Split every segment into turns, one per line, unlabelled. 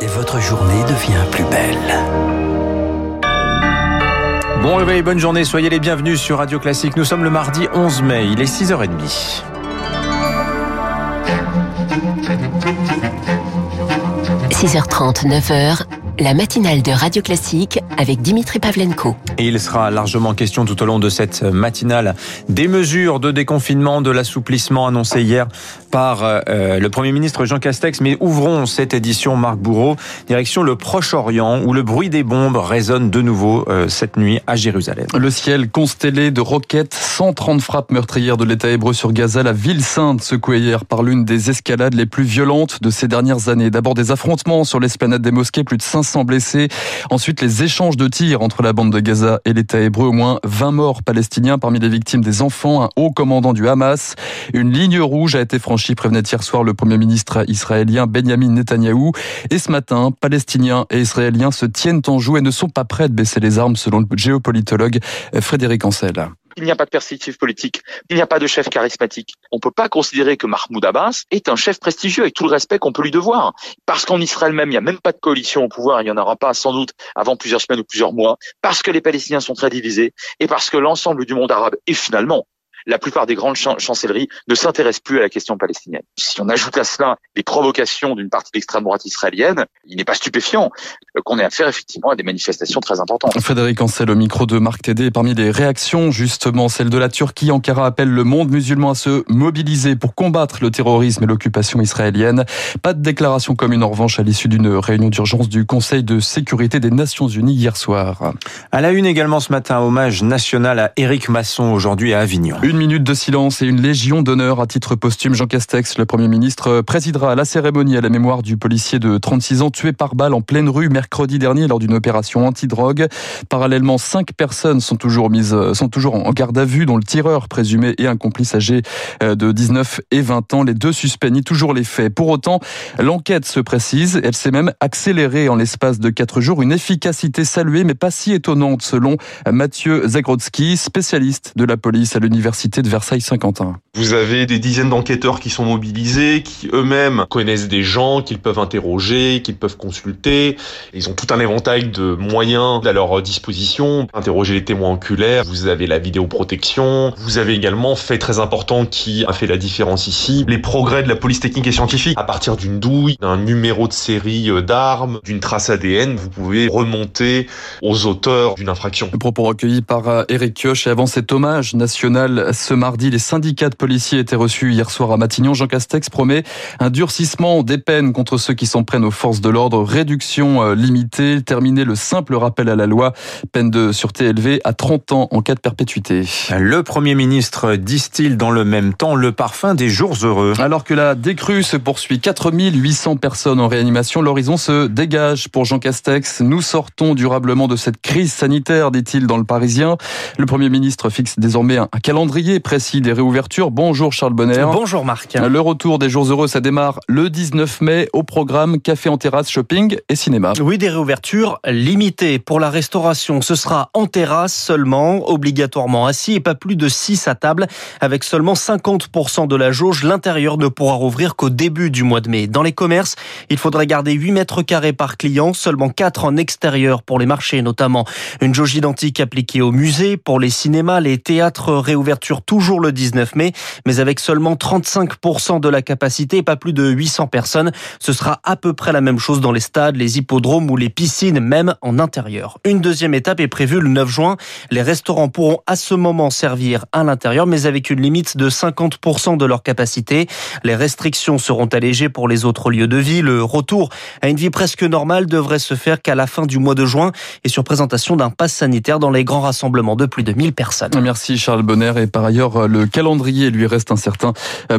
et votre journée devient plus belle.
Bon réveil, bonne journée, soyez les bienvenus sur Radio Classique. Nous sommes le mardi 11 mai, il est 6h30.
6h30, 9h, la matinale de Radio Classique avec Dimitri Pavlenko.
Et il sera largement question tout au long de cette matinale des mesures de déconfinement, de l'assouplissement annoncé hier par euh, le Premier ministre Jean Castex. Mais ouvrons cette édition, Marc Bourreau, direction le Proche-Orient, où le bruit des bombes résonne de nouveau euh, cette nuit à Jérusalem.
Le ciel constellé de roquettes, 130 frappes meurtrières de l'État hébreu sur Gaza, la ville sainte secouée hier par l'une des escalades les plus violentes de ces dernières années. D'abord des affrontements sur l'esplanade des mosquées, plus de 500 blessés. Ensuite les échanges de tirs entre la bande de Gaza et l'État hébreu, au moins 20 morts palestiniens parmi les victimes des enfants, un haut commandant du Hamas. Une ligne rouge a été franchie, prévenait hier soir le Premier ministre israélien Benjamin Netanyahou. Et ce matin, Palestiniens et Israéliens se tiennent en joue et ne sont pas prêts de baisser les armes, selon le géopolitologue Frédéric Ancel.
Il n'y a pas de perspective politique. Il n'y a pas de chef charismatique. On ne peut pas considérer que Mahmoud Abbas est un chef prestigieux avec tout le respect qu'on peut lui devoir. Parce qu'en Israël même, il n'y a même pas de coalition au pouvoir. Il n'y en aura pas sans doute avant plusieurs semaines ou plusieurs mois. Parce que les Palestiniens sont très divisés et parce que l'ensemble du monde arabe est finalement la plupart des grandes chancelleries ne s'intéressent plus à la question palestinienne. Si on ajoute à cela les provocations d'une partie de l'extrême droite israélienne, il n'est pas stupéfiant qu'on ait affaire effectivement à des manifestations très importantes.
Frédéric Ancel, au micro de Marc Tédé, parmi les réactions, justement celle de la Turquie, Ankara appelle le monde musulman à se mobiliser pour combattre le terrorisme et l'occupation israélienne. Pas de déclaration commune en revanche à l'issue d'une réunion d'urgence du Conseil de sécurité des Nations Unies hier soir.
À la une également ce matin, hommage national à Éric Masson aujourd'hui à Avignon.
Une minute de silence et une légion d'honneur à titre posthume. Jean Castex, le Premier ministre, présidera la cérémonie à la mémoire du policier de 36 ans tué par balle en pleine rue mercredi dernier lors d'une opération anti-drogue. Parallèlement, cinq personnes sont toujours mises, sont toujours en garde à vue, dont le tireur présumé et un complice âgé euh, de 19 et 20 ans. Les deux suspects nient toujours les faits. Pour autant, l'enquête se précise. Elle s'est même accélérée en l'espace de quatre jours. Une efficacité saluée, mais pas si étonnante selon Mathieu Zagrodzki, spécialiste de la police à l'université de Versailles-Saint-Quentin.
Vous avez des dizaines d'enquêteurs qui sont mobilisés, qui eux-mêmes connaissent des gens qu'ils peuvent interroger, qu'ils peuvent consulter. Ils ont tout un éventail de moyens à leur disposition. Interroger les témoins oculaires, vous avez la vidéoprotection, vous avez également, fait très important qui a fait la différence ici, les progrès de la police technique et scientifique. À partir d'une douille, d'un numéro de série euh, d'armes, d'une trace ADN, vous pouvez remonter aux auteurs d'une infraction.
Le propos recueilli par Eric euh, Kioch et avant cet hommage national ce mardi, les syndicats de policiers étaient reçus hier soir à Matignon. Jean Castex promet un durcissement des peines contre ceux qui s'en prennent aux forces de l'ordre, réduction euh, limitée, terminer le simple rappel à la loi, peine de sûreté élevée à 30 ans en cas de perpétuité.
Le Premier ministre distille dans le même temps le parfum des jours heureux.
Alors que la décrue se poursuit, 4800 personnes en réanimation, l'horizon se dégage pour Jean Castex. Nous sortons durablement de cette crise sanitaire, dit-il dans le Parisien. Le Premier ministre fixe désormais un calendrier précis des réouvertures. Bonjour Charles Bonner.
Bonjour Marc.
Le retour des jours heureux, ça démarre le 19 mai au programme café en terrasse, shopping et cinéma.
Oui, des réouvertures limitées. Pour la restauration, ce sera en terrasse seulement, obligatoirement assis et pas plus de 6 à table. Avec seulement 50% de la jauge, l'intérieur ne pourra rouvrir qu'au début du mois de mai. Dans les commerces, il faudrait garder 8 mètres carrés par client, seulement 4 en extérieur pour les marchés notamment. Une jauge identique appliquée au musée, pour les cinémas, les théâtres, toujours le 19 mai, mais avec seulement 35% de la capacité et pas plus de 800 personnes. Ce sera à peu près la même chose dans les stades, les hippodromes ou les piscines, même en intérieur. Une deuxième étape est prévue le 9 juin. Les restaurants pourront à ce moment servir à l'intérieur, mais avec une limite de 50% de leur capacité. Les restrictions seront allégées pour les autres lieux de vie. Le retour à une vie presque normale devrait se faire qu'à la fin du mois de juin et sur présentation d'un pass sanitaire dans les grands rassemblements de plus de 1000 personnes.
Merci Charles Bonner. Et par ailleurs, le calendrier lui reste incertain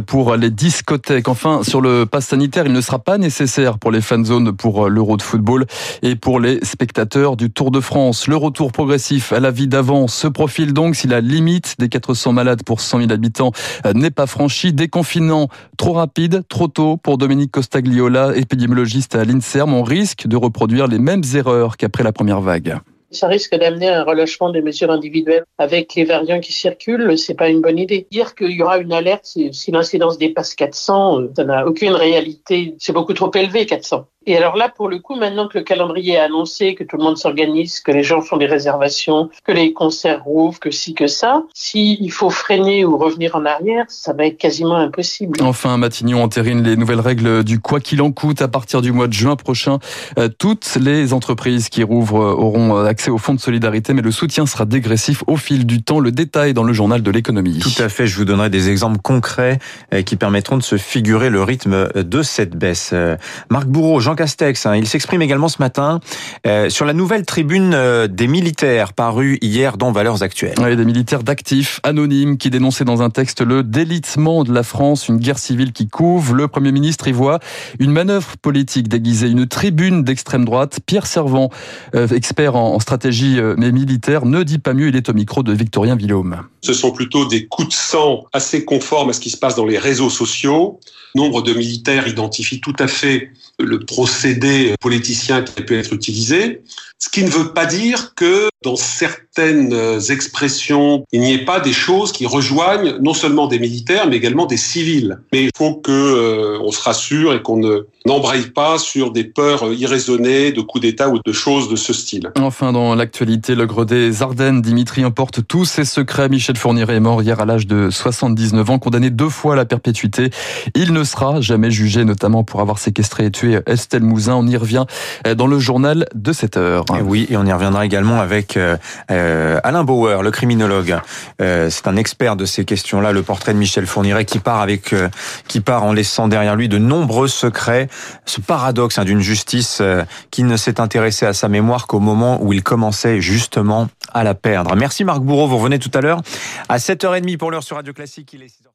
pour les discothèques. Enfin, sur le pass sanitaire, il ne sera pas nécessaire pour les fan zones pour l'Euro de football et pour les spectateurs du Tour de France. Le retour progressif à la vie d'avant se profile donc si la limite des 400 malades pour 100 000 habitants n'est pas franchie. Déconfinant trop rapide, trop tôt pour Dominique Costagliola, épidémiologiste à l'INSERM. On risque de reproduire les mêmes erreurs qu'après la première vague.
Ça risque d'amener un relâchement des mesures individuelles avec les variants qui circulent. C'est pas une bonne idée. Dire qu'il y aura une alerte si l'incidence dépasse 400, ça n'a aucune réalité. C'est beaucoup trop élevé, 400. Et alors là, pour le coup, maintenant que le calendrier est annoncé, que tout le monde s'organise, que les gens font des réservations, que les concerts rouvrent, que si, que ça, s'il faut freiner ou revenir en arrière, ça va être quasiment impossible.
Enfin, Matignon entérine les nouvelles règles du quoi qu'il en coûte à partir du mois de juin prochain. Euh, toutes les entreprises qui rouvrent euh, auront accès au fonds de solidarité, mais le soutien sera dégressif au fil du temps. Le détail dans le journal de l'économie.
Tout à fait. Je vous donnerai des exemples concrets euh, qui permettront de se figurer le rythme de cette baisse. Marc Bourreau, Jean Castex, hein, il s'exprime également ce matin euh, sur la nouvelle tribune euh, des militaires parue hier dans Valeurs Actuelles.
Oui, des militaires d'actifs anonymes qui dénonçaient dans un texte le délitement de la France, une guerre civile qui couve. Le Premier ministre y voit une manœuvre politique déguisée, une tribune d'extrême droite. Pierre Servant, euh, expert en stratégie mais militaire, ne dit pas mieux, il est au micro de Victorien Villaume.
Ce sont plutôt des coups de sang assez conformes à ce qui se passe dans les réseaux sociaux. Nombre de militaires identifient tout à fait le procédé politicien qui a pu être utilisé, ce qui ne veut pas dire que dans certaines expressions, il n'y ait pas des choses qui rejoignent non seulement des militaires, mais également des civils. Mais il faut que euh, on se rassure et qu'on ne n'embraye pas sur des peurs irraisonnées de coups d'État ou de choses de ce style.
Enfin, dans l'actualité, le gros des Ardennes, Dimitri emporte tous ses secrets. Michel Fourniret est mort hier à l'âge de 79 ans, condamné deux fois à la perpétuité. Il ne sera jamais jugé, notamment pour avoir séquestré et tué On y revient dans le journal de 7 heures.
oui, et on y reviendra également avec euh, euh, Alain Bauer, le criminologue. Euh, c'est un expert de ces questions-là, le portrait de Michel Fourniret qui part avec, qui part en laissant derrière lui de nombreux secrets ce paradoxe hein, d'une justice euh, qui ne s'est intéressée à sa mémoire qu'au moment où il commençait justement à la perdre. Merci Marc Bourreau, vous revenez tout à l'heure à 7h30 pour l'heure sur Radio Classique. Il est